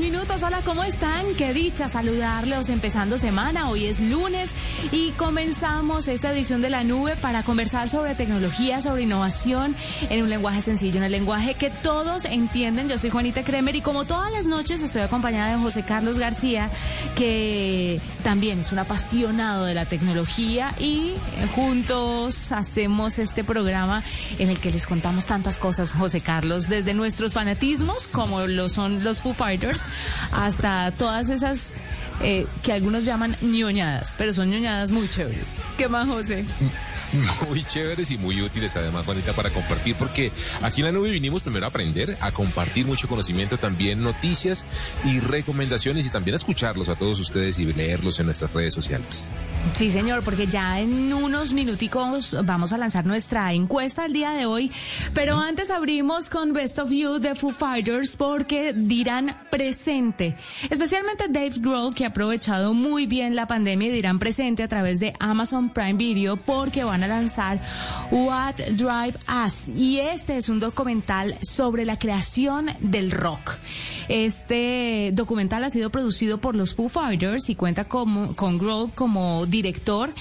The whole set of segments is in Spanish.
Minutos. Hola, ¿cómo están? Qué dicha saludarlos empezando semana. Hoy es lunes y comenzamos esta edición de la nube para conversar sobre tecnología, sobre innovación en un lenguaje sencillo, en el lenguaje que todos entienden. Yo soy Juanita Kremer y como todas las noches estoy acompañada de José Carlos García, que también es un apasionado de la tecnología y juntos hacemos este programa en el que les contamos tantas cosas, José Carlos, desde nuestros fanatismos, como lo son los Foo Fighters, hasta todas esas eh, que algunos llaman ñoñadas, pero son ñoñadas muy chéveres. ¿Qué más, José? Muy chéveres y muy útiles además, Juanita, para compartir, porque aquí en la nube vinimos primero a aprender, a compartir mucho conocimiento, también noticias y recomendaciones y también a escucharlos a todos ustedes y leerlos en nuestras redes sociales. Sí, señor, porque ya en unos minuticos vamos a lanzar nuestra encuesta el día de hoy, pero antes abrimos con Best of You de Foo Fighters porque dirán presente, especialmente Dave Grohl que ha aprovechado muy bien la pandemia y dirán presente a través de Amazon Prime Video porque van a lanzar What Drive Us y este es un documental sobre la creación del rock. Este documental ha sido producido por los Foo Fighters y cuenta con, con Grohl como director.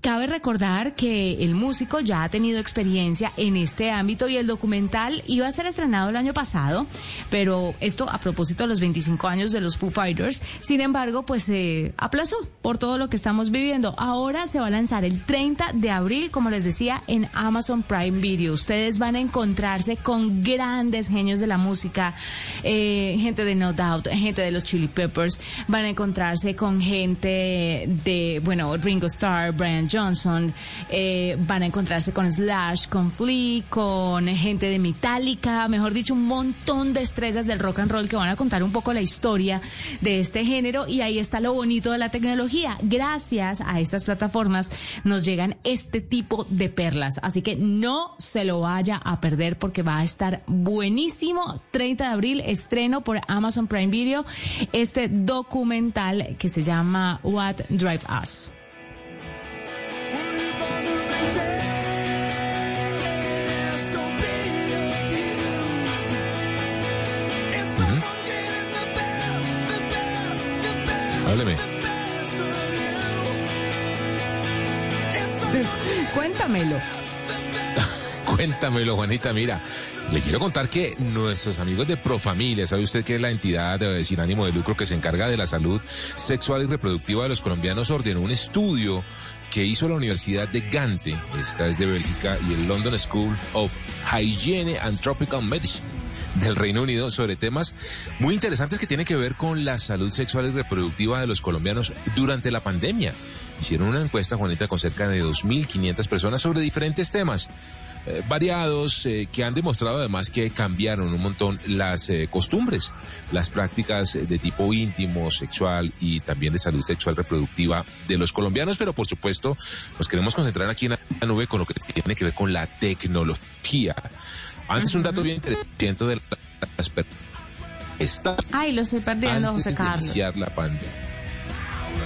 Cabe recordar que el músico ya ha tenido experiencia en este ámbito y el documental iba a ser estrenado el año pasado, pero esto a propósito de los 25 años de los Foo Fighters. Sin embargo, pues se aplazó por todo lo que estamos viviendo. Ahora se va a lanzar el 30 de como les decía, en Amazon Prime Video. Ustedes van a encontrarse con grandes genios de la música, eh, gente de No Doubt, gente de los Chili Peppers, van a encontrarse con gente de, bueno, Ringo Starr, Brian Johnson, eh, van a encontrarse con Slash, con Flea, con gente de Metallica, mejor dicho, un montón de estrellas del rock and roll que van a contar un poco la historia de este género y ahí está lo bonito de la tecnología. Gracias a estas plataformas nos llegan este tipo de perlas, así que no se lo vaya a perder porque va a estar buenísimo. 30 de abril estreno por Amazon Prime Video este documental que se llama What Drive Us. Cuéntamelo. Cuéntamelo, Juanita. Mira, le quiero contar que nuestros amigos de Profamilia, ¿sabe usted que es la entidad sin ánimo de lucro que se encarga de la salud sexual y reproductiva de los colombianos? Ordenó un estudio que hizo la Universidad de Gante, esta es de Bélgica, y el London School of Hygiene and Tropical Medicine del Reino Unido sobre temas muy interesantes que tienen que ver con la salud sexual y reproductiva de los colombianos durante la pandemia. Hicieron una encuesta, Juanita, con cerca de 2.500 personas sobre diferentes temas. Eh, variados eh, que han demostrado además que cambiaron un montón las eh, costumbres, las prácticas de tipo íntimo, sexual y también de salud sexual reproductiva de los colombianos, pero por supuesto nos queremos concentrar aquí en la nube con lo que tiene que ver con la tecnología. Antes un dato bien interesante de las está Ay, lo estoy perdiendo, José Carlos. iniciar la pandemia.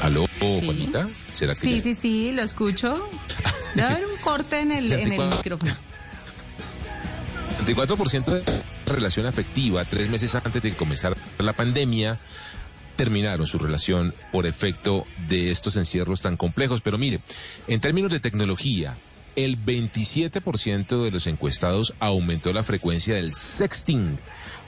¿Aló, Juanita? ¿Será que sí, sí, sí, lo escucho. Debe haber un corte en el, en el micrófono. 34% de relación afectiva tres meses antes de comenzar la pandemia terminaron su relación por efecto de estos encierros tan complejos. Pero mire, en términos de tecnología, el 27% de los encuestados aumentó la frecuencia del sexting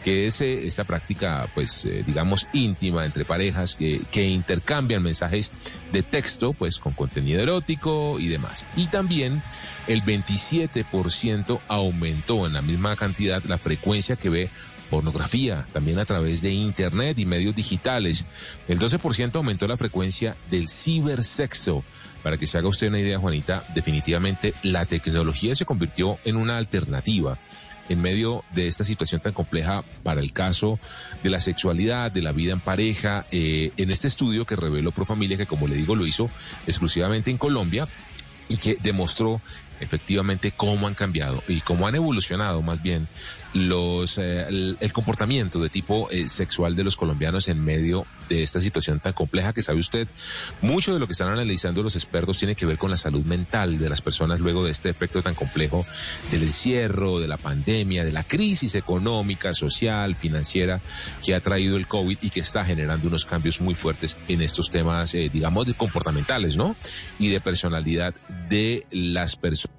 que es eh, esta práctica, pues, eh, digamos, íntima entre parejas que, que intercambian mensajes de texto, pues, con contenido erótico y demás. Y también el 27% aumentó en la misma cantidad la frecuencia que ve pornografía, también a través de Internet y medios digitales. El 12% aumentó la frecuencia del cibersexo. Para que se haga usted una idea, Juanita, definitivamente la tecnología se convirtió en una alternativa en medio de esta situación tan compleja para el caso de la sexualidad, de la vida en pareja, eh, en este estudio que reveló Profamilia, que como le digo lo hizo exclusivamente en Colombia y que demostró efectivamente cómo han cambiado y cómo han evolucionado más bien los eh, el, comportamiento de tipo eh, sexual de los colombianos en medio de esta situación tan compleja que sabe usted mucho de lo que están analizando los expertos tiene que ver con la salud mental de las personas luego de este efecto tan complejo del encierro, de la pandemia, de la crisis económica, social, financiera que ha traído el COVID y que está generando unos cambios muy fuertes en estos temas, eh, digamos, de comportamentales, ¿no? Y de personalidad de las personas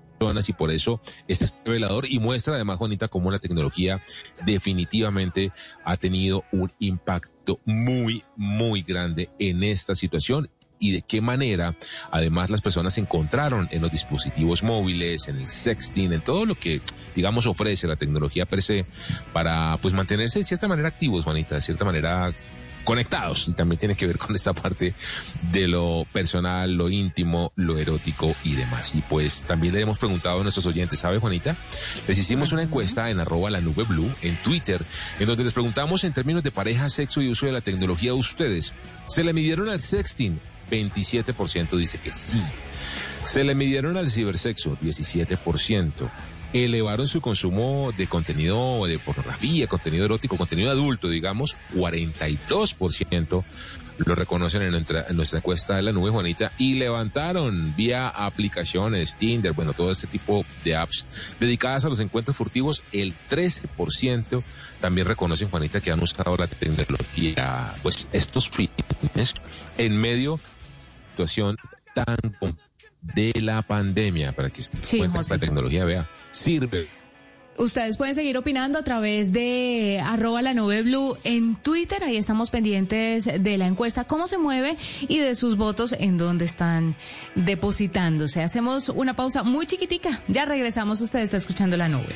y por eso este es revelador y muestra además, Juanita, cómo la tecnología definitivamente ha tenido un impacto muy, muy grande en esta situación y de qué manera además las personas se encontraron en los dispositivos móviles, en el sexting, en todo lo que digamos ofrece la tecnología per se para pues mantenerse de cierta manera activos, Juanita, de cierta manera conectados y también tiene que ver con esta parte de lo personal, lo íntimo, lo erótico y demás. Y pues también le hemos preguntado a nuestros oyentes, ¿sabe Juanita? Les hicimos una encuesta en arroba la nube blue en Twitter, en donde les preguntamos en términos de pareja, sexo y uso de la tecnología a ustedes. ¿Se le midieron al sexting? 27% dice que sí. Se le midieron al cibersexo, 17% elevaron su consumo de contenido de pornografía, contenido erótico, contenido adulto, digamos, 42% lo reconocen en nuestra, encuesta de la nube, Juanita, y levantaron vía aplicaciones, Tinder, bueno, todo este tipo de apps dedicadas a los encuentros furtivos, el 13% también reconocen, Juanita, que han usado la tecnología, pues estos fines en medio de situación tan compleja de la pandemia, para que sí, la tecnología vea, sirve. Ustedes pueden seguir opinando a través de arroba la nube blue en Twitter. Ahí estamos pendientes de la encuesta, cómo se mueve y de sus votos en dónde están depositándose. Hacemos una pausa muy chiquitica. Ya regresamos. Usted está escuchando la nube.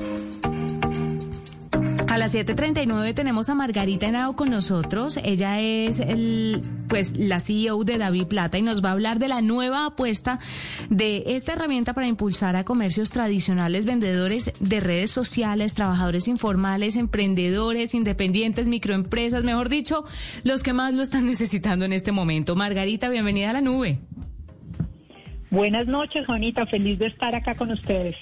A las 7:39 tenemos a Margarita Henao con nosotros. Ella es el, pues, la CEO de David Plata y nos va a hablar de la nueva apuesta de esta herramienta para impulsar a comercios tradicionales, vendedores de redes sociales, trabajadores informales, emprendedores, independientes, microempresas, mejor dicho, los que más lo están necesitando en este momento. Margarita, bienvenida a la nube. Buenas noches, Juanita. Feliz de estar acá con ustedes.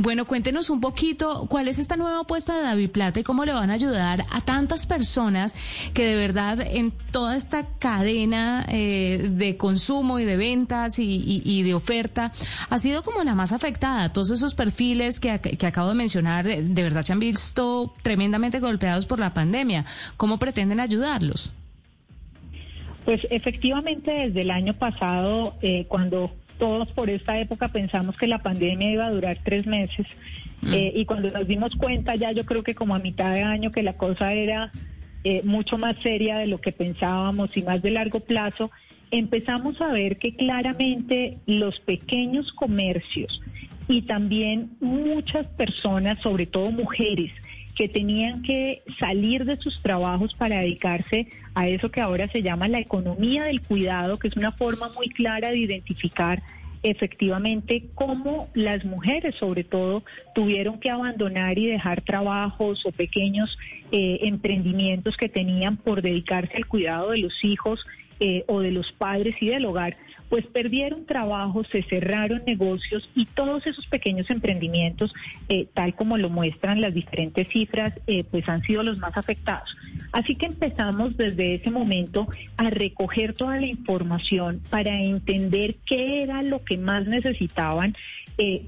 Bueno, cuéntenos un poquito cuál es esta nueva apuesta de David Plata y cómo le van a ayudar a tantas personas que de verdad en toda esta cadena eh, de consumo y de ventas y, de oferta ha sido como la más afectada. Todos esos perfiles que, que acabo de mencionar de verdad se han visto tremendamente golpeados por la pandemia. ¿Cómo pretenden ayudarlos? Pues efectivamente desde el año pasado, eh, cuando todos por esta época pensamos que la pandemia iba a durar tres meses mm. eh, y cuando nos dimos cuenta ya yo creo que como a mitad de año que la cosa era eh, mucho más seria de lo que pensábamos y más de largo plazo, empezamos a ver que claramente los pequeños comercios y también muchas personas, sobre todo mujeres, que tenían que salir de sus trabajos para dedicarse a eso que ahora se llama la economía del cuidado, que es una forma muy clara de identificar efectivamente cómo las mujeres sobre todo tuvieron que abandonar y dejar trabajos o pequeños eh, emprendimientos que tenían por dedicarse al cuidado de los hijos eh, o de los padres y del hogar, pues perdieron trabajo, se cerraron negocios y todos esos pequeños emprendimientos, eh, tal como lo muestran las diferentes cifras, eh, pues han sido los más afectados. Así que empezamos desde ese momento a recoger toda la información para entender qué era lo que más necesitaban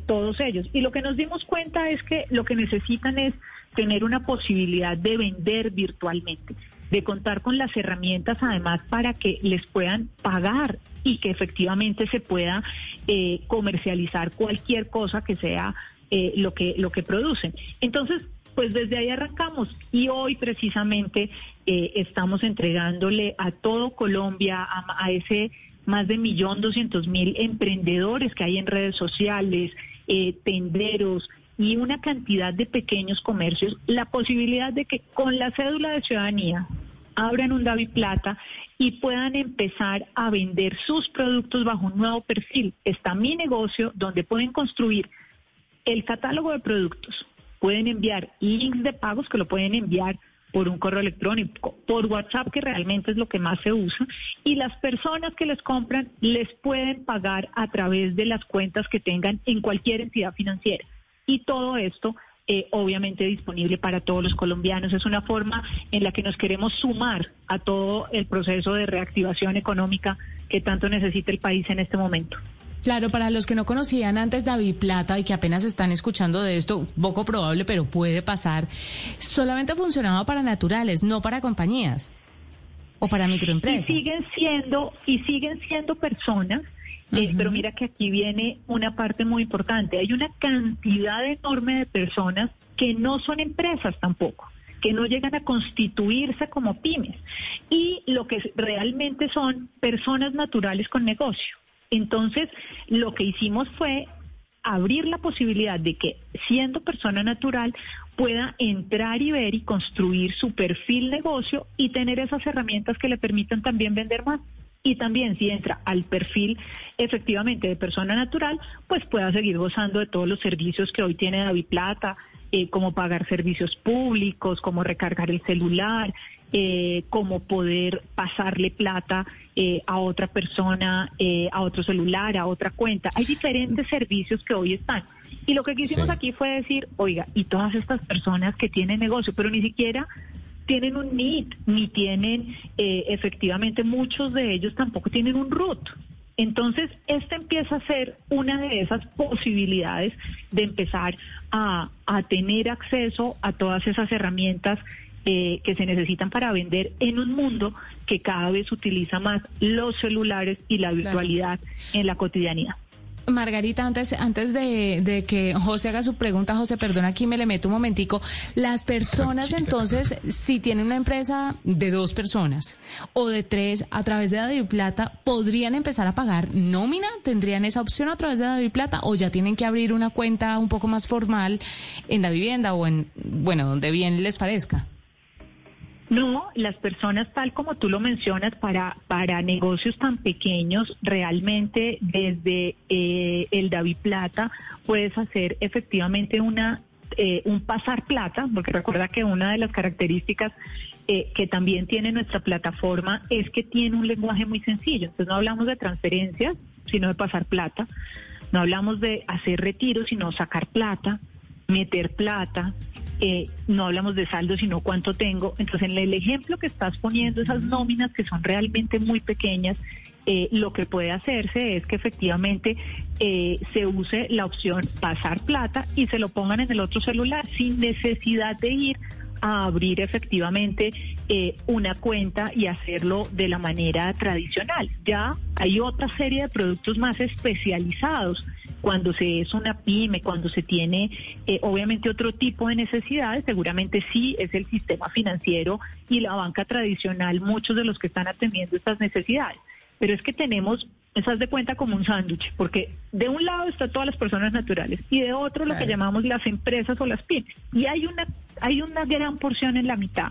todos ellos. Y lo que nos dimos cuenta es que lo que necesitan es tener una posibilidad de vender virtualmente de contar con las herramientas además para que les puedan pagar y que efectivamente se pueda eh, comercializar cualquier cosa que sea eh, lo que lo que producen. Entonces, pues desde ahí arrancamos y hoy precisamente eh, estamos entregándole a todo Colombia, a, a ese más de millón doscientos mil emprendedores que hay en redes sociales, tenderos, y una cantidad de pequeños comercios la posibilidad de que con la cédula de ciudadanía abran un David Plata y puedan empezar a vender sus productos bajo un nuevo perfil. Está mi negocio donde pueden construir el catálogo de productos, pueden enviar links de pagos que lo pueden enviar por un correo electrónico, por WhatsApp, que realmente es lo que más se usa, y las personas que les compran les pueden pagar a través de las cuentas que tengan en cualquier entidad financiera. Y todo esto eh, obviamente disponible para todos los colombianos. Es una forma en la que nos queremos sumar a todo el proceso de reactivación económica que tanto necesita el país en este momento. Claro, para los que no conocían antes David Plata y que apenas están escuchando de esto, poco probable, pero puede pasar, solamente funcionaba para naturales, no para compañías o para microempresas. Y siguen siendo, y siguen siendo personas eh, pero mira que aquí viene una parte muy importante. Hay una cantidad enorme de personas que no son empresas tampoco que no llegan a constituirse como pymes y lo que realmente son personas naturales con negocio. Entonces, lo que hicimos fue abrir la posibilidad de que siendo persona natural pueda entrar y ver y construir su perfil negocio y tener esas herramientas que le permitan también vender más y también si entra al perfil efectivamente de persona natural, pues pueda seguir gozando de todos los servicios que hoy tiene David Plata, eh, como pagar servicios públicos, como recargar el celular, eh, como poder pasarle plata eh, a otra persona, a otro celular, a otra cuenta. Hay diferentes servicios que hoy están. Y lo que quisimos aquí fue decir, oiga, y todas estas personas que tienen negocio, pero ni siquiera tienen un NIT, ni tienen, eh, efectivamente, muchos de ellos tampoco tienen un RUT. Entonces, esta empieza a ser una de esas posibilidades de empezar a, tener acceso a todas esas herramientas eh, que se necesitan para vender en un mundo que cada vez utiliza más los celulares y la virtualidad en la cotidianidad. Margarita, antes, antes de, que José haga su pregunta, José, perdona, aquí me le meto un momentico. Las personas, entonces, si tienen una empresa de dos personas o de tres, a través de David Plata, ¿podrían empezar a pagar nómina? ¿Tendrían esa opción a través de David Plata? ¿O ya tienen que abrir una cuenta un poco más formal en la vivienda o en, bueno, donde bien les parezca? No, las personas, tal como tú lo mencionas, para, para negocios tan pequeños, realmente desde eh, el David Plata puedes hacer efectivamente una eh, un pasar plata, porque recuerda que una de las características eh, que también tiene nuestra plataforma es que tiene un lenguaje muy sencillo. Entonces no hablamos de transferencias, sino de pasar plata. No hablamos de hacer retiros, sino sacar plata, meter plata. Eh, no hablamos de saldo, sino cuánto tengo. Entonces, en el ejemplo que estás poniendo, esas nóminas que son realmente muy pequeñas, eh, lo que puede hacerse es que efectivamente eh, se use la opción pasar plata y se lo pongan en el otro celular sin necesidad de ir a abrir efectivamente eh, una cuenta y hacerlo de la manera tradicional. Ya hay otra serie de productos más especializados cuando se es una pyme, cuando se tiene eh, obviamente otro tipo de necesidades, seguramente sí es el sistema financiero y la banca tradicional, muchos de los que están atendiendo estas necesidades. Pero es que tenemos esas de cuenta como un sándwich, porque de un lado están todas las personas naturales y de otro lo que llamamos las empresas o las pymes. Y hay una hay una gran porción en la mitad,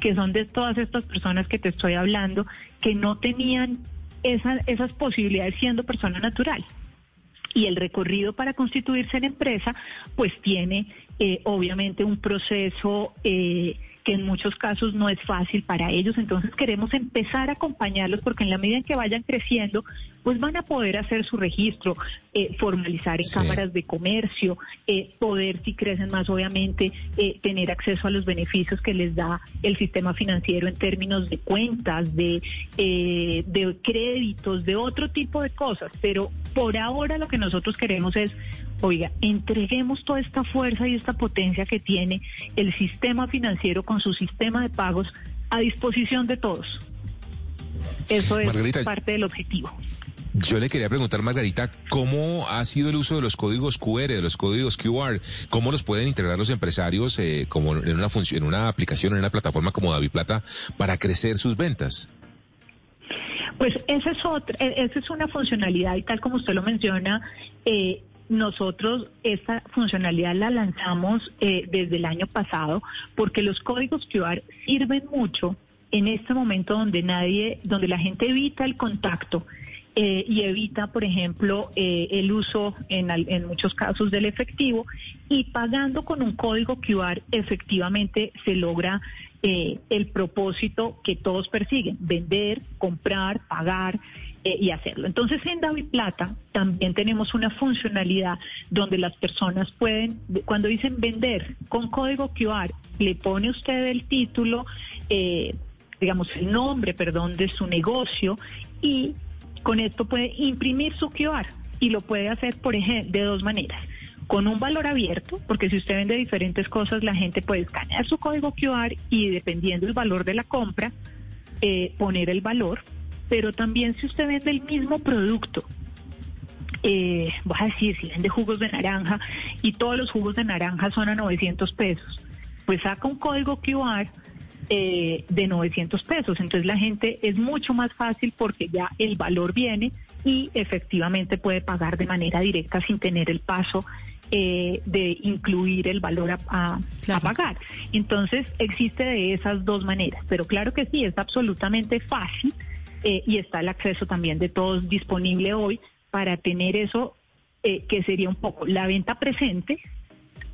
que son de todas estas personas que te estoy hablando, que no tenían esas posibilidades siendo persona natural. Y el recorrido para constituirse en empresa, pues tiene eh, obviamente un proceso eh, que en muchos casos no es fácil para ellos. Entonces queremos empezar a acompañarlos porque en la medida en que vayan creciendo, pues van a poder hacer su registro, eh, formalizar en cámaras de comercio, eh, poder, si crecen más, obviamente, eh, tener acceso a los beneficios que les da el sistema financiero en términos de cuentas, de, de créditos, de otro tipo de cosas. Pero por ahora lo que nosotros queremos es, oiga, entreguemos toda esta fuerza y esta potencia que tiene el sistema financiero con su sistema de pagos a disposición de todos. Eso es parte del objetivo. Yo le quería preguntar, Margarita, ¿cómo ha sido el uso de los códigos QR, de los códigos QR? ¿Cómo los pueden integrar los empresarios eh, como en una función, en una aplicación, en una plataforma como Daviplata para crecer sus ventas? Pues esa es otra, e, esa es una funcionalidad y tal como usted lo menciona, eh, nosotros esta funcionalidad la lanzamos eh, desde el año pasado porque los códigos QR sirven mucho en este momento donde nadie, donde la gente evita el contacto eh, y evita, por ejemplo, eh, el uso en, en, muchos casos del efectivo y pagando con un código QR efectivamente se logra eh, el propósito que todos persiguen, vender, comprar, pagar y hacerlo. Entonces en David Plata también tenemos una funcionalidad donde las personas pueden, cuando dicen vender con código QR, le pone usted el título, digamos el nombre, perdón, de su negocio y con esto puede imprimir su QR y lo puede hacer, por ejemplo, de dos maneras. Con un valor abierto, porque si usted vende diferentes cosas, la gente puede escanear su código QR y dependiendo del valor de la compra, eh, poner el valor. Pero también si usted vende el mismo producto, eh, a decir, si vende jugos de naranja y todos los jugos de naranja son a 900 pesos, pues saca un código QR eh, de 900 pesos. Entonces la gente es mucho más fácil porque ya el valor viene y efectivamente puede pagar de manera directa sin tener el paso eh, de incluir el valor a, pagar. Entonces existe de esas dos maneras, pero claro que sí, es absolutamente fácil eh, y está el acceso también de todos disponible hoy para tener eso que sería un poco la venta presente, eh,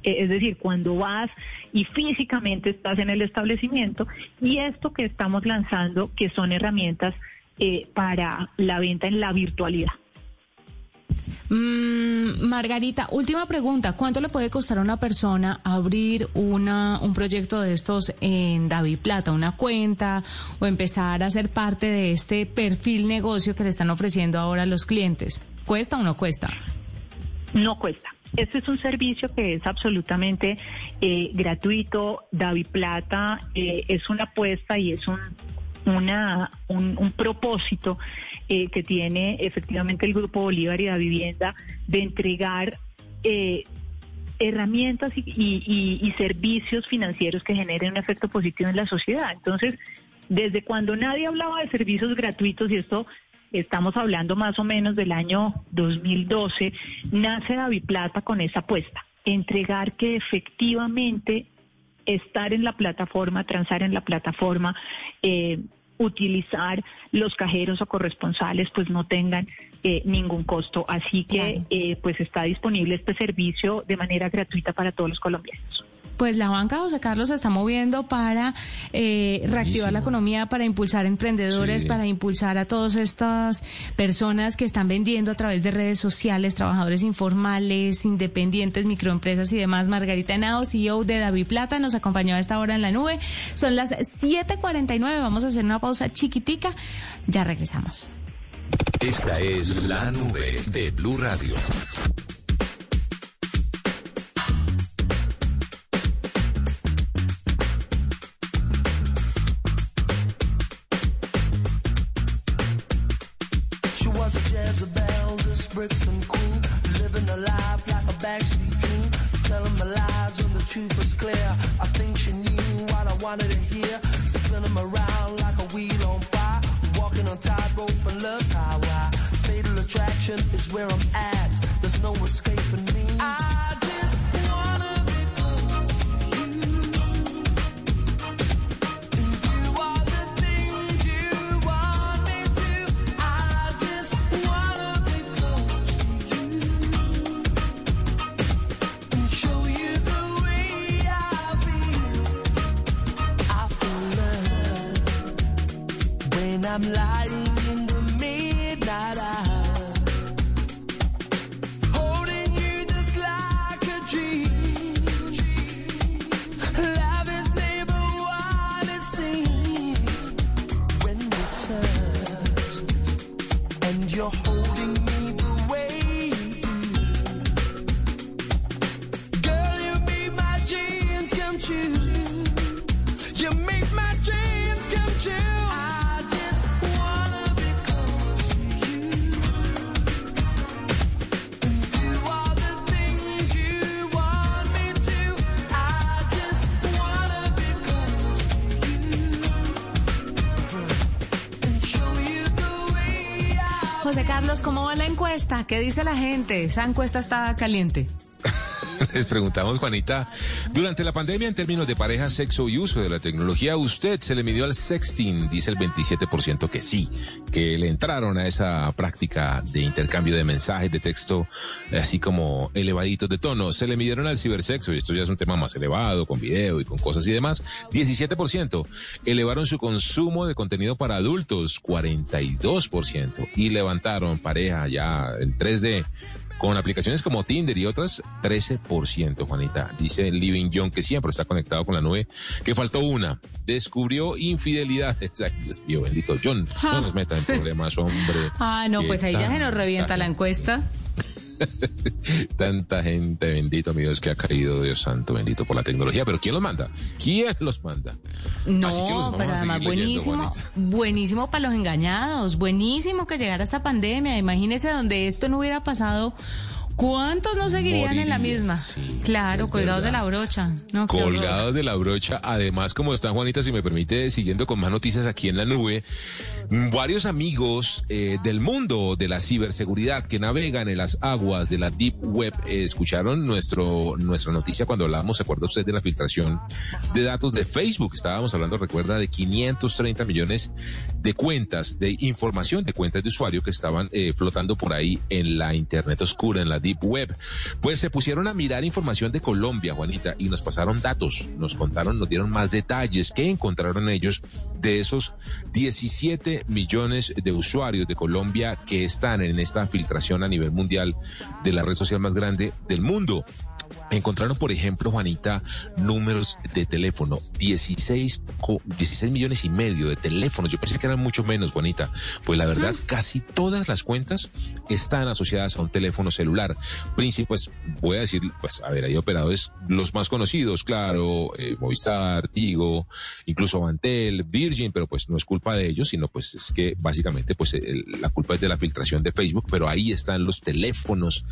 es decir, cuando vas y físicamente estás en el establecimiento, y esto que estamos lanzando, que son herramientas eh, para la venta en la virtualidad. Mm, Margarita, última pregunta. ¿Cuánto le puede costar a una persona abrir una, un proyecto de estos en David Plata, una cuenta o empezar a ser parte de este perfil negocio que le están ofreciendo ahora a los clientes? ¿Cuesta o no cuesta? No cuesta. Este es un servicio que es absolutamente eh, gratuito. David Plata eh, es una apuesta y es un, una, un, propósito eh, que tiene efectivamente el Grupo Bolívar y la Vivienda de entregar herramientas y, servicios financieros que generen un efecto positivo en la sociedad. Entonces, desde cuando nadie hablaba de servicios gratuitos y esto estamos hablando más o menos del año 2012, nace David Plata con esa apuesta, entregar que efectivamente estar en la plataforma, transar en la plataforma, eh, utilizar los cajeros o corresponsales, pues no tengan eh, ningún costo. Así que eh, pues está disponible este servicio de manera gratuita para todos los colombianos. Pues la banca José Carlos se está moviendo para eh, reactivar la economía, para impulsar emprendedores, para impulsar a todas estas personas que están vendiendo a través de redes sociales, trabajadores informales, independientes, microempresas y demás. Margarita Henao, CEO de David Plata, nos acompañó a esta hora en la nube. Son las 7:49. Vamos a hacer una pausa chiquitica. Ya regresamos. Esta es la nube de Blue Radio. Wanted to hear. Spinning them around like a wheel on fire. Walking on tightrope and love's highway. Fatal attraction is where I'm at. There's no escaping encuesta? ¿Qué dice la gente? Esa encuesta está caliente. Les preguntamos, Juanita, durante la pandemia en términos de pareja, sexo y uso de la tecnología, ¿usted se le midió al sexting? Dice el 27% que sí, que le entraron a esa práctica de intercambio de mensajes de texto, así como elevaditos de tono. Se le midieron al cibersexo, y esto ya es un tema más elevado, con video y con cosas y demás. 17%. Elevaron su consumo de contenido para adultos, 42%. Y levantaron pareja ya en 3D con aplicaciones como Tinder y otras, 13%, Juanita. Dice Living John, que siempre está conectado con la nube, que faltó una. Descubrió infidelidades. Ay, Dios mío, bendito John. No nos meta en problemas, hombre. Ah, no, pues ahí ya se nos revienta la encuesta. Tanta gente, bendito mi Dios, que ha caído, Dios santo, bendito por la tecnología. Pero ¿quién los manda? ¿Quién los manda? No, pero además buenísimo, buenísimo para los engañados, buenísimo que llegara esta pandemia. Imagínese donde esto no hubiera pasado. ¿Cuántos no seguirían en la misma? claro, colgados de la brocha. No, colgados de la brocha. Además, como está Juanita, si me permite, siguiendo con más noticias aquí en la nube, varios amigos eh, del mundo de la ciberseguridad que navegan en las aguas de la Deep Web eh, escucharon nuestro, nuestra noticia cuando hablábamos, ¿se acuerda usted de la filtración de datos de Facebook? Estábamos hablando, recuerda, de 530 millones de cuentas, de información de cuentas de usuario que estaban eh, flotando por ahí en la Internet oscura, en la Deep Web. Pues se pusieron a mirar información de Colombia, Juanita, y nos pasaron datos, nos contaron, nos dieron más detalles que encontraron ellos de esos 17 millones de usuarios de Colombia que están en esta filtración a nivel mundial de la red social más grande del mundo. Encontraron, por ejemplo, Juanita, números de teléfono, 16, 16 millones y medio de teléfonos. Yo pensé que eran mucho menos, Juanita. Pues la verdad, casi todas las cuentas están asociadas a un teléfono celular. Príncipe, pues voy a decir, pues a ver, hay operadores los más conocidos, claro, eh, Movistar, Tigo, incluso Avantel, Virgin, pero pues no es culpa de ellos, sino pues es que básicamente pues la culpa es de la filtración de Facebook, pero ahí están los teléfonos,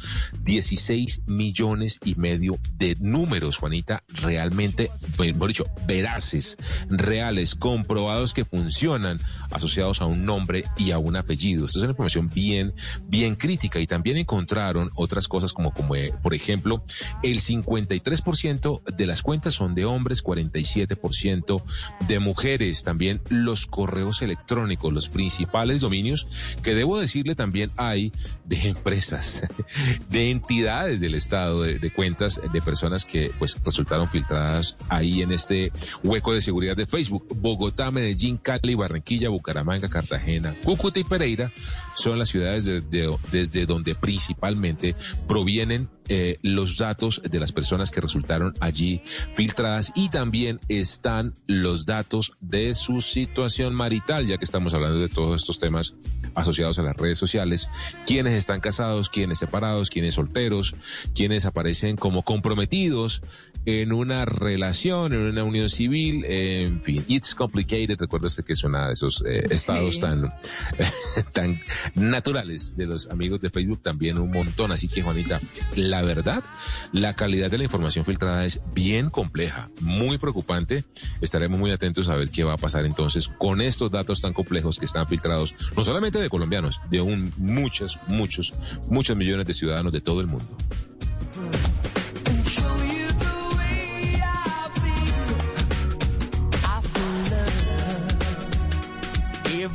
16 millones y medio de números, Juanita, realmente, por dicho, veraces, reales, comprobados que funcionan, asociados a un nombre y a un apellido. Esto es una información bien, bien crítica y también encontraron otras cosas como, eh, por ejemplo, el 53% de las cuentas son de hombres, 47% de mujeres, también los correos electrónicos, los principales dominios que debo decirle también hay de empresas, de entidades del Estado, de, cuentas de personas que pues resultaron filtradas ahí en este hueco de seguridad de Facebook. Bogotá, Medellín, Cali, Barranquilla, Bucaramanga, Cartagena, Cúcuta y Pereira son las ciudades desde donde principalmente provienen eh, los datos de las personas que resultaron allí filtradas y también están los datos de su situación marital, ya que estamos hablando de todos estos temas asociados a las redes sociales, quienes están casados, quienes separados, quienes solteros, quienes aparecen como comprometidos en una relación, en una unión civil, en fin, it's complicated, recuerda que es de esos eh, estados tan, tan naturales de los amigos de Facebook, también un montón, así que Juanita, la verdad, la calidad de la información filtrada es bien compleja, muy preocupante, estaremos muy atentos a ver qué va a pasar entonces con estos datos tan complejos que están filtrados, no solamente de colombianos, de un, muchos, muchos, muchos millones de ciudadanos de todo el mundo.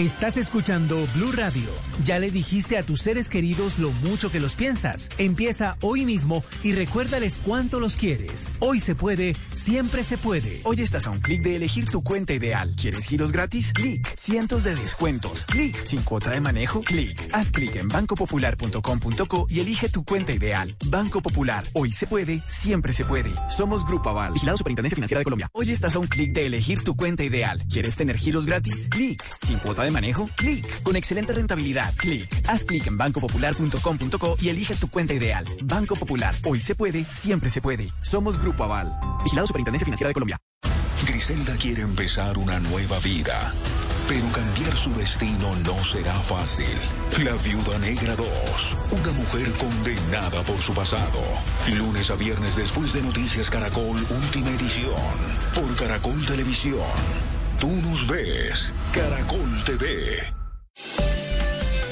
Estás escuchando Blue Radio. Ya le dijiste a tus seres queridos lo mucho que los piensas. Empieza hoy mismo y recuérdales cuánto los quieres. Hoy se puede, siempre se puede. Hoy estás a un clic de elegir tu cuenta ideal. ¿Quieres giros gratis? Clic. Cientos de descuentos. Clic. Sin cuota de manejo. Clic. Haz clic en bancopopular.com.co y elige tu cuenta ideal. Banco Popular. Hoy se puede, siempre se puede. Somos Grupo Aval. Vigilado Superintendencia Financiera de Colombia. Hoy estás a un clic de elegir tu cuenta ideal. ¿Quieres tener giros gratis? Clic. Sin cuota de manejo? Clic. Con excelente rentabilidad. Clic. Haz clic en bancopopular.com.co y elige tu cuenta ideal. Banco Popular. Hoy se puede, siempre se puede. Somos Grupo Aval. Vigilado Superintendencia Financiera de Colombia. Griselda quiere empezar una nueva vida. Pero cambiar su destino no será fácil. La Viuda Negra 2. Una mujer condenada por su pasado. Lunes a viernes después de Noticias Caracol, última edición. Por Caracol Televisión. Tú nos ves. Caracol TV.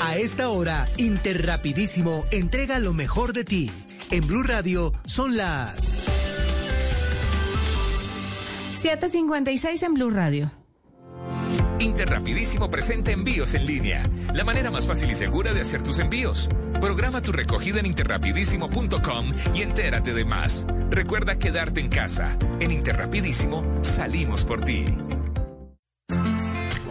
A esta hora, Interrapidísimo entrega lo mejor de ti. En Blue Radio son las 7:56 en Blue Radio. Interrapidísimo presenta envíos en línea, la manera más fácil y segura de hacer tus envíos. Programa tu recogida en interrapidísimo.com y entérate de más. Recuerda quedarte en casa. En Interrapidísimo salimos por ti.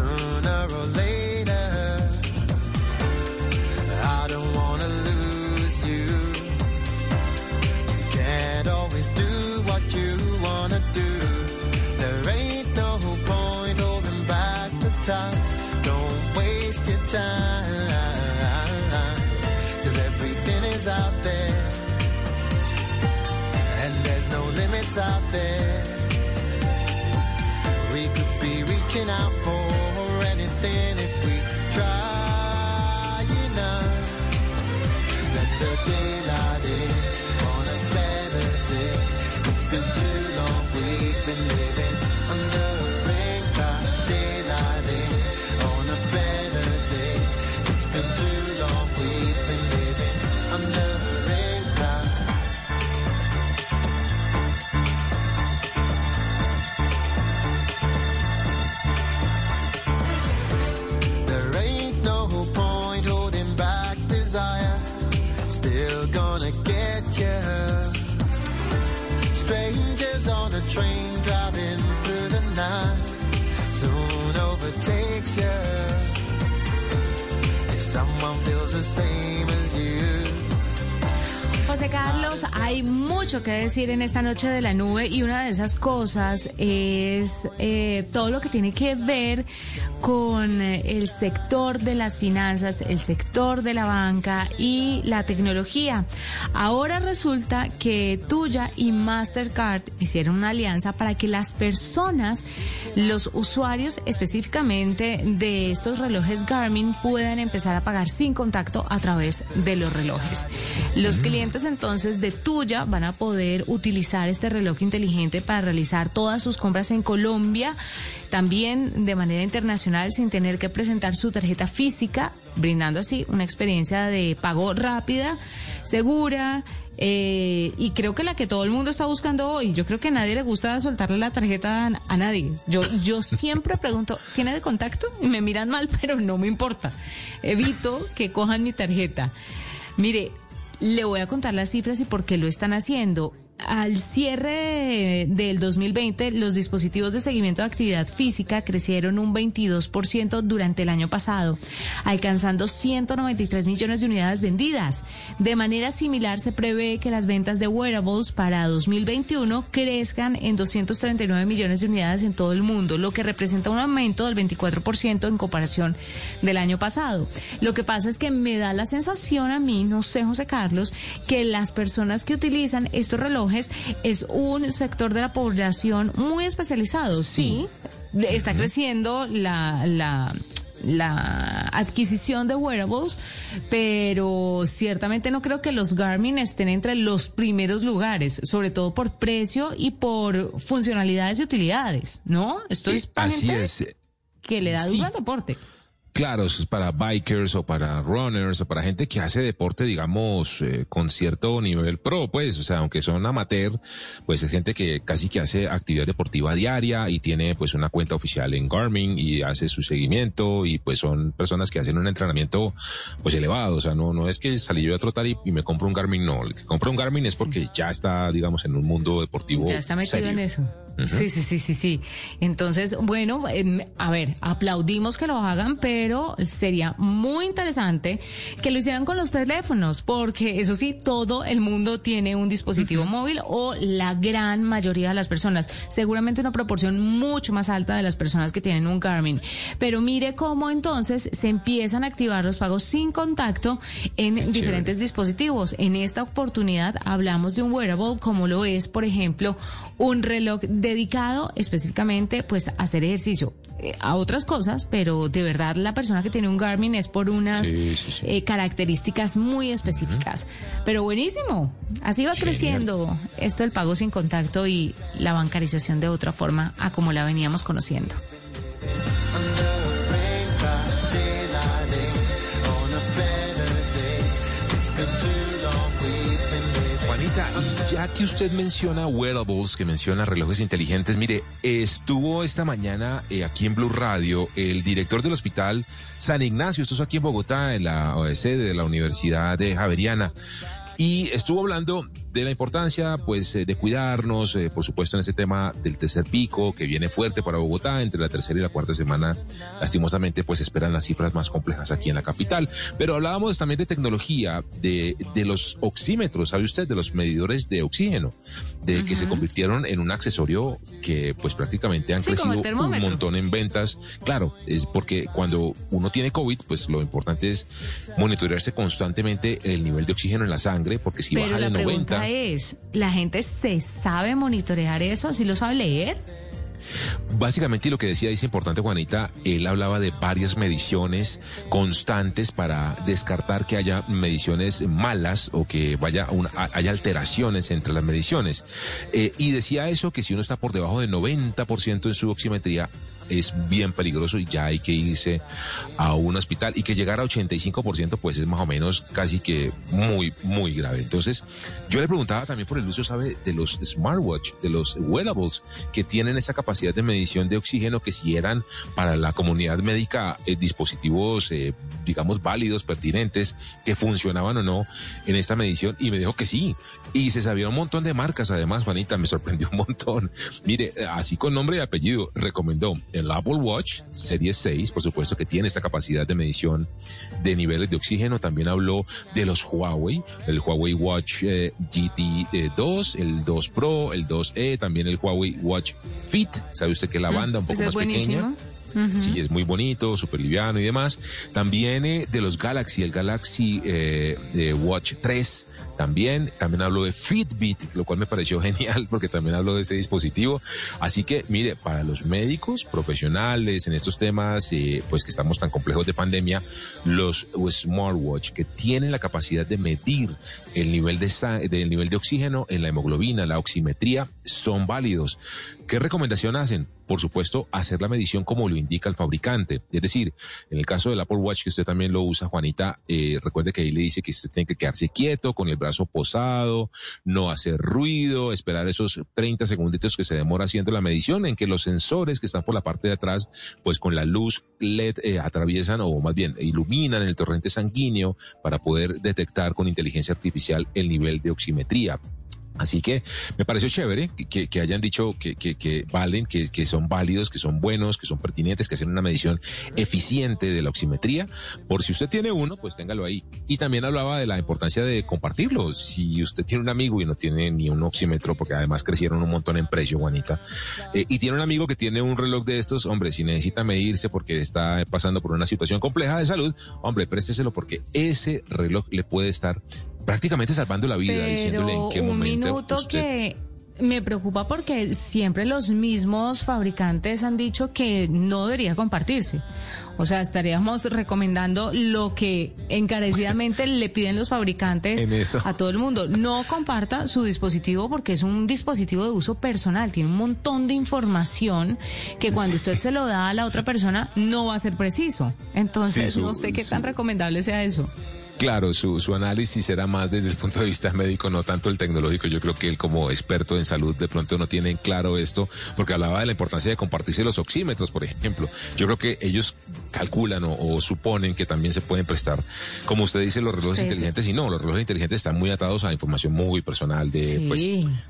done you. If someone feels the same as you. José Carlos, hay mucho que decir en esta noche de la nube y una de esas cosas es eh, todo lo que tiene que ver con el sector de las finanzas, el sector de la banca y la tecnología. Ahora resulta que Tuya y Mastercard hicieron una alianza para que las personas, los usuarios específicamente de estos relojes Garmin puedan empezar a pagar sin contacto a través de los relojes. Los clientes entonces de Tuya van a poder utilizar este reloj inteligente para realizar todas sus compras en Colombia, también de manera internacional sin tener que presentar su tarjeta física, brindando así una experiencia de pago rápida, segura. eh, y creo que la que todo el mundo está buscando hoy, yo creo que a nadie le gusta soltarle la tarjeta a, a nadie. Yo, yo siempre pregunto, ¿tiene de contacto? Y me miran mal, pero no me importa. Evito que cojan mi tarjeta. Mire, le voy a contar las cifras y por qué lo están haciendo. Al cierre del 2020, los dispositivos de seguimiento de actividad física crecieron un 22% durante el año pasado, alcanzando 193 millones de unidades vendidas. De manera similar, se prevé que las ventas de wearables para 2021 crezcan en 239 millones de unidades en todo el mundo, lo que representa un aumento del 24% en comparación del año pasado. Lo que pasa es que me da la sensación a mí, no sé, José Carlos, que las personas que utilizan estos relojes es un sector de la población muy especializado, sí. Está creciendo la, la, la adquisición de wearables, pero ciertamente no creo que los Garmin estén entre los primeros lugares, sobre todo por precio y por funcionalidades y utilidades, ¿no? Esto es para Así gente es. que le da Sí. duro al deporte. Claro, es para bikers o para runners o para gente que hace deporte, digamos, eh, con cierto nivel pro, pues, o sea, aunque son amateur, pues es gente que casi que hace actividad deportiva diaria y tiene pues una cuenta oficial en Garmin y hace su seguimiento y pues son personas que hacen un entrenamiento pues elevado, o sea, no, no es que salí yo a trotar y, y me compro un Garmin, no, el que compra un Garmin es porque ya está, digamos, en un mundo deportivo. Ya está metido serio. en eso. Sí, sí, sí, sí, sí. Entonces, bueno, em, a ver, aplaudimos que lo hagan, pero sería muy interesante que lo hicieran con los teléfonos, porque eso sí, todo el mundo tiene un dispositivo móvil o la gran mayoría de las personas, seguramente una proporción mucho más alta de las personas que tienen un Garmin. Pero mire cómo entonces se empiezan a activar los pagos sin contacto en Qué chévere. diferentes dispositivos. En esta oportunidad hablamos de un wearable como lo es, por ejemplo, un reloj dedicado específicamente pues a hacer ejercicio. Eh, a otras cosas, pero de verdad la persona que tiene un Garmin es por unas Sí, sí, sí. eh, características muy específicas. Pero buenísimo, así va Genial. creciendo esto del pago sin contacto y la bancarización de otra forma a como la veníamos conociendo. Ya que usted menciona wearables, que menciona relojes inteligentes, mire, estuvo esta mañana eh, aquí en Blue Radio el director del hospital San Ignacio, esto es aquí en Bogotá, en la sede de la Universidad de Javeriana. Y estuvo hablando de la importancia, pues, eh, de cuidarnos, eh, por supuesto, en ese tema del tercer pico que viene fuerte para Bogotá, entre la tercera y la cuarta semana, lastimosamente, pues, esperan las cifras más complejas aquí en la capital. Pero hablábamos también de tecnología, de, de los oxímetros, ¿sabe usted? De los medidores de oxígeno, de que se convirtieron en un accesorio que, pues, prácticamente han Sí, crecido un montón en ventas. Claro, es porque cuando uno tiene COVID, pues, lo importante es monitorearse constantemente el nivel de oxígeno en la sangre, porque si Pero baja la de pregunta 90... es, ¿la gente se sabe monitorear eso? ¿Sí lo sabe leer? Básicamente lo que decía es importante Juanita, él hablaba de varias mediciones constantes para descartar que haya mediciones malas o que vaya una, haya alteraciones entre las mediciones. Eh, y decía eso que si uno está por debajo del 90% en su oximetría es bien peligroso y ya hay que irse a un hospital y que llegar a 85% pues es más o menos casi que muy, muy grave. Entonces yo le preguntaba también por el uso, ¿sabe? De los smartwatch, de los wearables que tienen esa capacidad de medición de oxígeno que si eran para la comunidad médica eh, dispositivos, eh, digamos, válidos, pertinentes, que funcionaban o no en esta medición y me dijo que sí. Y se sabía un montón de marcas, además, Juanita, me sorprendió un montón. Mire, así con nombre y apellido, recomendó el Apple Watch Series 6, por supuesto que tiene esta capacidad de medición de niveles de oxígeno. También habló de los Huawei, el Huawei Watch eh, GT 2, el 2 Pro, el 2E, también el Huawei Watch Fit. ¿Sabe usted que la banda un poco más es buenísimo. pequeña? Sí, es muy bonito, súper liviano y demás. También eh, de los Galaxy, el Galaxy eh, eh, Watch 3 también. También hablo de Fitbit, lo cual me pareció genial porque también hablo de ese dispositivo. Así que, mire, para los médicos profesionales en estos temas, pues que estamos tan complejos de pandemia, los smartwatch que tienen la capacidad de medir el nivel de, del nivel de oxígeno en la hemoglobina, la oximetría, son válidos. ¿Qué recomendación hacen? Por supuesto, hacer la medición como lo indica el fabricante. Es decir, en el caso del Apple Watch, que usted también lo usa, Juanita, eh, recuerde que ahí le dice que usted tiene que quedarse quieto, con el brazo posado, no hacer ruido, esperar esos 30 segunditos que se demora haciendo la medición, en que los sensores que están por la parte de atrás, pues con la luz LED eh, atraviesan o más bien iluminan el torrente sanguíneo para poder detectar con inteligencia artificial el nivel de oximetría. Así que me pareció chévere que, hayan dicho que, valen, que, que son válidos, que son buenos, que son pertinentes, que hacen una medición eficiente de la oximetría. Por si usted tiene uno, pues téngalo ahí. Y también hablaba de la importancia de compartirlo. Si usted tiene un amigo y no tiene ni un oxímetro, porque además crecieron un montón en precio, Juanita, eh, y tiene un amigo que tiene un reloj de estos, hombre, si necesita medirse porque está pasando por una situación compleja de salud, hombre, présteselo porque ese reloj le puede estar prácticamente salvando la vida, diciéndole en Pero qué un momento minuto usted- que me preocupa porque siempre los mismos fabricantes han dicho que no debería compartirse. O sea, estaríamos recomendando lo que encarecidamente le piden los fabricantes a todo el mundo. No comparta su dispositivo porque es un dispositivo de uso personal. Tiene un montón de información que cuando usted se lo da a la otra persona no va a ser preciso. Entonces, Sí, su- no sé qué su- tan recomendable sea eso. Claro, su, su análisis era más desde el punto de vista médico, no tanto el tecnológico. Yo creo que él como experto en salud de pronto no tiene en claro esto, porque hablaba de la importancia de compartirse los oxímetros, por ejemplo. Yo creo que ellos calculan o, o suponen que también se pueden prestar, como usted dice, los relojes Sí. inteligentes, y no, los relojes inteligentes están muy atados a información muy personal de, Sí. pues,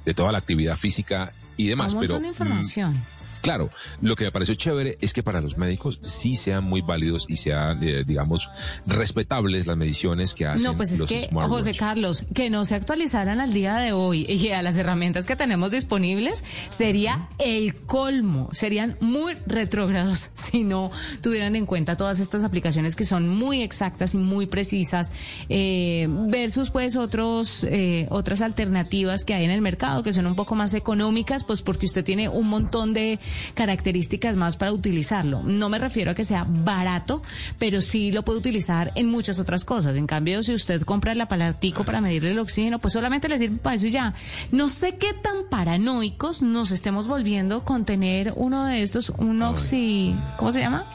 de toda la actividad física y demás. un pero de información. Claro, lo que me pareció chévere es que para los médicos sí sean muy válidos y sean, eh, digamos, respetables las mediciones que hacen No, pues es los que. José Carlos, que no se actualizaran al día de hoy y a las herramientas que tenemos disponibles sería el colmo. Serían muy retrógrados si no tuvieran en cuenta todas estas aplicaciones que son muy exactas y muy precisas eh, versus pues otros eh, otras alternativas que hay en el mercado que son un poco más económicas, pues porque usted tiene un montón de características más para utilizarlo. No me refiero a que sea barato, pero sí lo puede utilizar en muchas otras cosas. En cambio, si usted compra el aparatico para medirle el oxígeno, pues solamente le sirve para eso y ya. No sé qué tan paranoicos nos estemos volviendo con tener uno de estos, un oxi, ¿cómo se llama?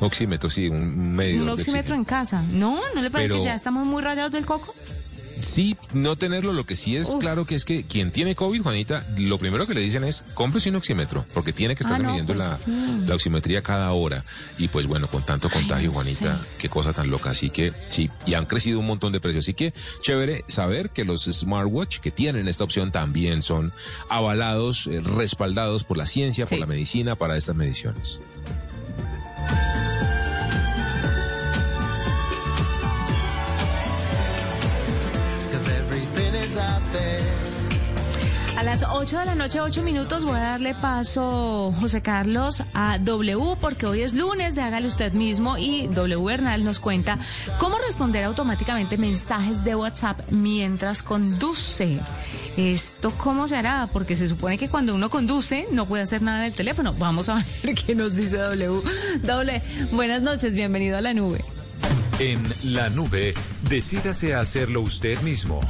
Oxímetro, sí, un medidor. Un oxímetro en casa. ¿No? ¿No le parece Pero- que ya estamos muy rayados del coco? Sí, no tenerlo, lo que sí es Uf. claro que es que quien tiene COVID, Juanita, lo primero que le dicen es, cómprese un oxímetro, porque tiene que estar Ah, no, midiendo pues la, sí. la oximetría cada hora. Y pues bueno, con tanto contagio, Juanita, qué cosa tan loca. Así que sí, y han crecido un montón de precios. Así que chévere saber que los smartwatch que tienen esta opción también son avalados, eh, respaldados por la ciencia, por la medicina para estas mediciones. Las 8 de la noche, 8 minutos, voy a darle paso, José Carlos, a W, porque hoy es lunes de Hágale Usted mismo y W Bernal nos cuenta cómo responder automáticamente mensajes de WhatsApp mientras conduce. ¿Esto cómo se hará? Porque se supone que cuando uno conduce no puede hacer nada en el teléfono. Vamos a ver qué nos dice W. W, buenas noches, bienvenido a la nube. En la nube, decídase a hacerlo usted mismo.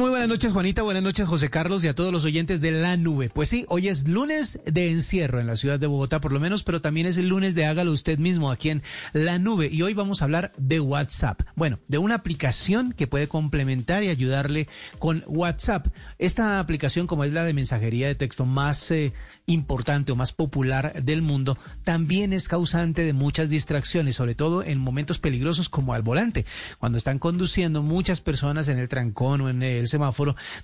Hola, muy buenas noches Juanita, buenas noches José Carlos y a todos los oyentes de La Nube. Pues sí, hoy es lunes de encierro en la ciudad de Bogotá por lo menos, pero también es el lunes de hágalo usted mismo aquí en La Nube y hoy vamos a hablar de WhatsApp. Bueno, de una aplicación que puede complementar y ayudarle con WhatsApp. Esta aplicación como es la de mensajería de texto más eh, importante o más popular del mundo, también es causante de muchas distracciones, sobre todo en momentos peligrosos como al volante. Cuando están conduciendo muchas personas en el trancón o en el semáforo,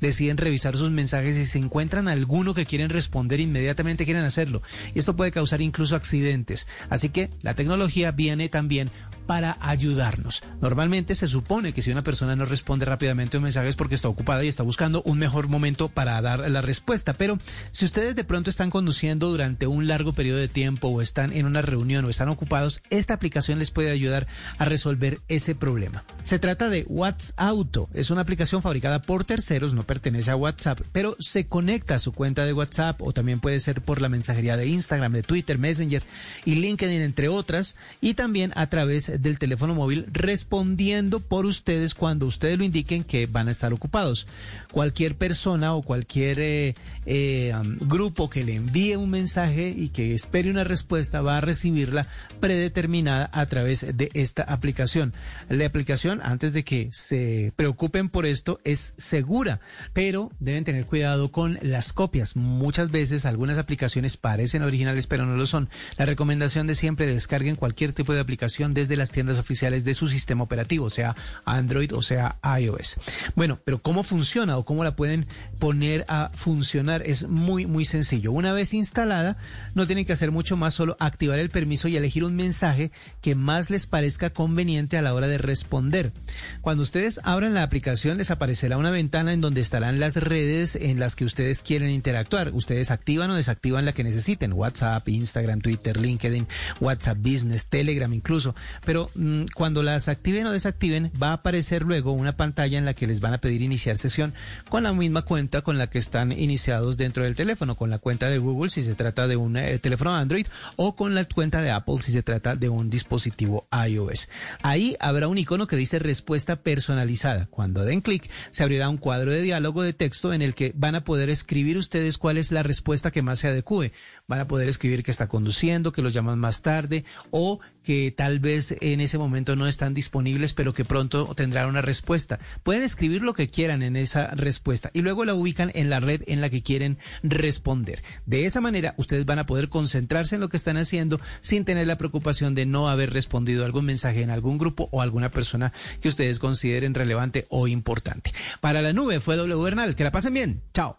deciden revisar sus mensajes y se encuentran alguno que quieren responder inmediatamente quieren hacerlo. Y esto puede causar incluso accidentes. Así que la tecnología viene también para ayudarnos. Normalmente se supone que si una persona no responde rápidamente un mensaje es porque está ocupada y está buscando un mejor momento para dar la respuesta. Pero si ustedes de pronto están conduciendo durante un largo periodo de tiempo o están en una reunión o están ocupados, esta aplicación les puede ayudar a resolver ese problema. Se trata de WhatsApp Auto. Es una aplicación fabricada por terceros, no pertenece a WhatsApp, pero se conecta a su cuenta de WhatsApp o también puede ser por la mensajería de Instagram, de Twitter, Messenger y LinkedIn, entre otras, y también a través del teléfono móvil respondiendo por ustedes cuando ustedes lo indiquen que van a estar ocupados. Cualquier persona o cualquier eh, eh, grupo que le envíe un mensaje y que espere una respuesta va a recibirla predeterminada a través de esta aplicación. La aplicación, antes de que se preocupen por esto, es segura, pero deben tener cuidado con las copias. Muchas veces algunas aplicaciones parecen originales, pero no lo son. La recomendación de siempre descarguen cualquier tipo de aplicación desde tiendas oficiales de su sistema operativo, sea Android o sea iOS. Bueno, pero ¿cómo funciona o cómo la pueden poner a funcionar? Es muy, muy sencillo. Una vez instalada, no tienen que hacer mucho más, solo activar el permiso y elegir un mensaje que más les parezca conveniente a la hora de responder. Cuando ustedes abran la aplicación, les aparecerá una ventana en donde estarán las redes en las que ustedes quieren interactuar. Ustedes activan o desactivan la que necesiten. WhatsApp, Instagram, Twitter, LinkedIn, WhatsApp Business, Telegram incluso. Pero mm, cuando las activen o desactiven, va a aparecer luego una pantalla en la que les van a pedir iniciar sesión con la misma cuenta con la que están iniciados dentro del teléfono, con la cuenta de Google si se trata de un eh, teléfono Android o con la cuenta de Apple si se trata de un dispositivo iOS. Ahí habrá un icono que dice respuesta personalizada. Cuando den clic, se abrirá un cuadro de diálogo de texto en el que van a poder escribir ustedes cuál es la respuesta que más se adecue. Van a poder escribir que está conduciendo, que los llaman más tarde o que tal vez en ese momento no están disponibles, pero que pronto tendrán una respuesta. Pueden escribir lo que quieran en esa respuesta y luego la ubican en la red en la que quieren responder. De esa manera, ustedes van a poder concentrarse en lo que están haciendo sin tener la preocupación de no haber respondido algún mensaje en algún grupo o alguna persona que ustedes consideren relevante o importante. Para la nube fue W Bernal. Que la pasen bien. Chao.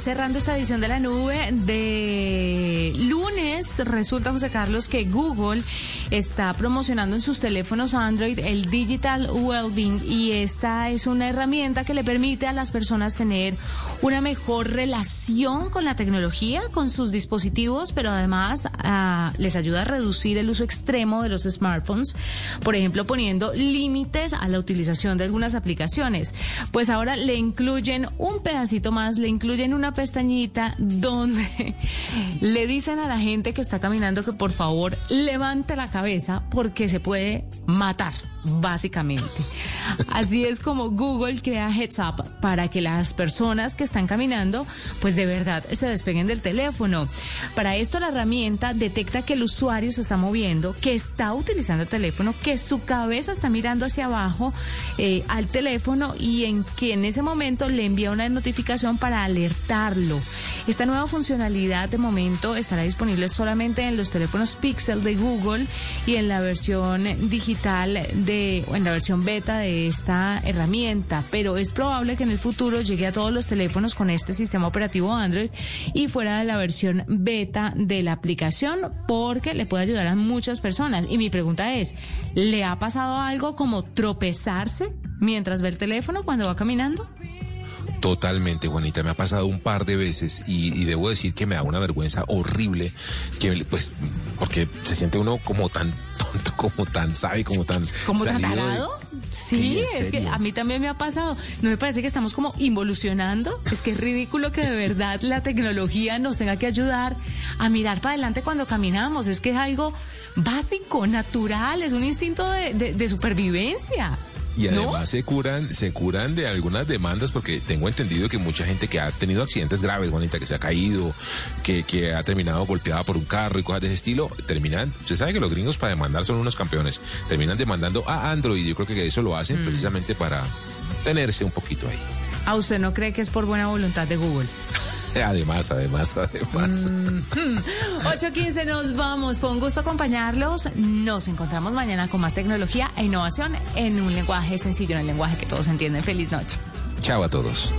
Cerrando esta edición de la nube de lunes. Resulta, José Carlos, que Google está promocionando en sus teléfonos Android el Digital Wellbeing y esta es una herramienta que le permite a las personas tener una mejor relación con la tecnología, con sus dispositivos, pero además ah, les ayuda a reducir el uso extremo de los smartphones, por ejemplo, poniendo límites a la utilización de algunas aplicaciones. Pues ahora le incluyen un pedacito más, le incluyen una pestañita donde le dicen a la gente que está caminando que por favor levante la cabeza porque se puede matar. Básicamente. Así es como Google crea Heads Up para que las personas que están caminando, pues de verdad se despeguen del teléfono. Para esto la herramienta detecta que el usuario se está moviendo, que está utilizando el teléfono, que su cabeza está mirando hacia abajo eh, al teléfono y en que en ese momento le envía una notificación para alertarlo. Esta nueva funcionalidad de momento estará disponible solamente en los teléfonos Pixel de Google y en la versión digital de, en la versión beta de esta herramienta, pero es probable que en el futuro llegue a todos los teléfonos con este sistema operativo Android y fuera de la versión beta de la aplicación porque le puede ayudar a muchas personas. Y mi pregunta es, ¿le ha pasado algo como tropezarse mientras ve el teléfono cuando va caminando? Totalmente, Juanita. Me ha pasado un par de veces y, y debo decir que me da una vergüenza horrible, que pues, porque se siente uno como tan pronto como tan sabe, como tan ¿Como tan de- tarado? Sí, es que a mí también me ha pasado. ¿No me parece que estamos como involucionando? Es que es ridículo que de verdad la tecnología nos tenga que ayudar a mirar para adelante cuando caminamos. Es que es algo básico, natural, es un instinto de, de- de supervivencia. Y ¿no? además se curan, se curan de algunas demandas porque tengo entendido que mucha gente que ha tenido accidentes graves, Juanita, que se ha caído, que, que ha terminado golpeada por un carro y cosas de ese estilo, terminan, se sabe que los gringos para demandar son unos campeones, terminan demandando a Android. Yo creo que eso lo Mm. hacen precisamente para tenerse un poquito ahí. ¿A usted no cree que es por buena voluntad de Google? Además, además, además. Mm. 8.15 nos vamos. Fue un gusto acompañarlos. Nos encontramos mañana con más tecnología e innovación en un lenguaje sencillo, en el lenguaje que todos entienden. Feliz noche. Chao a todos.